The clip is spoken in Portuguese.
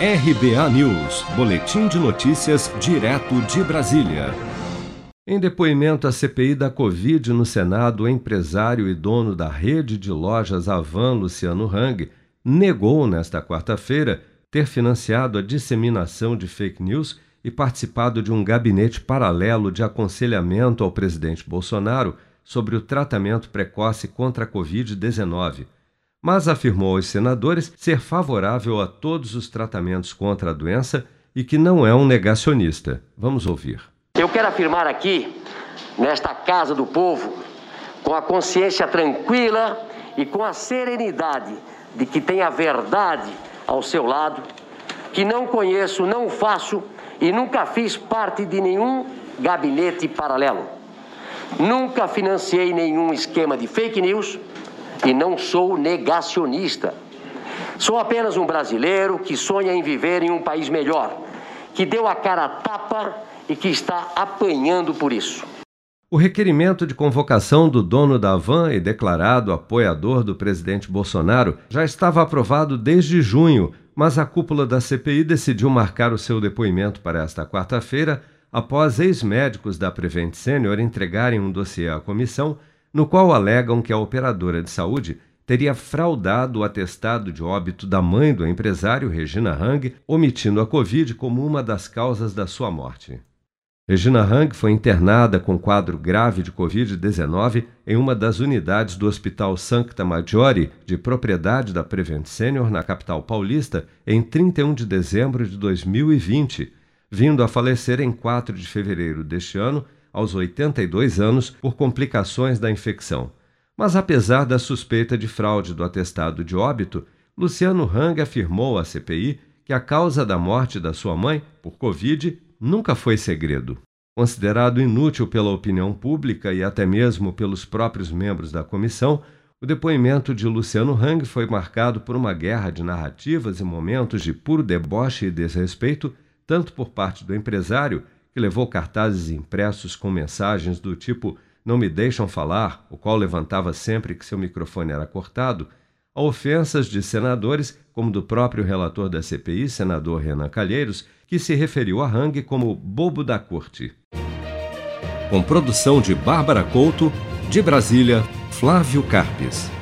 RBA News, Boletim de Notícias, direto de Brasília. Em depoimento à CPI da Covid no Senado, o empresário e dono da rede de lojas Avan, Luciano Hang, negou nesta quarta-feira ter financiado a disseminação de fake news e participado de um gabinete paralelo de aconselhamento ao presidente Bolsonaro sobre o tratamento precoce contra a Covid-19 mas afirmou aos senadores ser favorável a todos os tratamentos contra a doença e que não é um negacionista. Vamos ouvir. Eu quero afirmar aqui, nesta Casa do Povo, com a consciência tranquila e com a serenidade de que tem a verdade ao seu lado, que não conheço, não faço e nunca fiz parte de nenhum gabinete paralelo. Nunca financiei nenhum esquema de fake news e não sou negacionista. Sou apenas um brasileiro que sonha em viver em um país melhor, que deu a cara a tapa e que está apanhando por isso. O requerimento de convocação do dono da van e declarado apoiador do presidente Bolsonaro já estava aprovado desde junho, mas a cúpula da CPI decidiu marcar o seu depoimento para esta quarta-feira, após ex-médicos da Prevent Senior entregarem um dossiê à comissão no qual alegam que a operadora de saúde teria fraudado o atestado de óbito da mãe do empresário Regina Hang, omitindo a Covid como uma das causas da sua morte. Regina Hang foi internada com quadro grave de Covid-19 em uma das unidades do Hospital Sancta Maggiore, de propriedade da Prevent Senior, na capital paulista, em 31 de dezembro de 2020, vindo a falecer em 4 de fevereiro deste ano aos 82 anos por complicações da infecção. Mas apesar da suspeita de fraude do atestado de óbito, Luciano Hang afirmou à CPI que a causa da morte da sua mãe por Covid nunca foi segredo. Considerado inútil pela opinião pública e até mesmo pelos próprios membros da comissão, o depoimento de Luciano Hang foi marcado por uma guerra de narrativas e momentos de puro deboche e desrespeito, tanto por parte do empresário que levou cartazes impressos com mensagens do tipo Não me deixam falar, o qual levantava sempre que seu microfone era cortado, a ofensas de senadores, como do próprio relator da CPI, senador Renan Calheiros, que se referiu a Hang como bobo da corte. Com produção de Bárbara Couto, de Brasília, Flávio Carpes.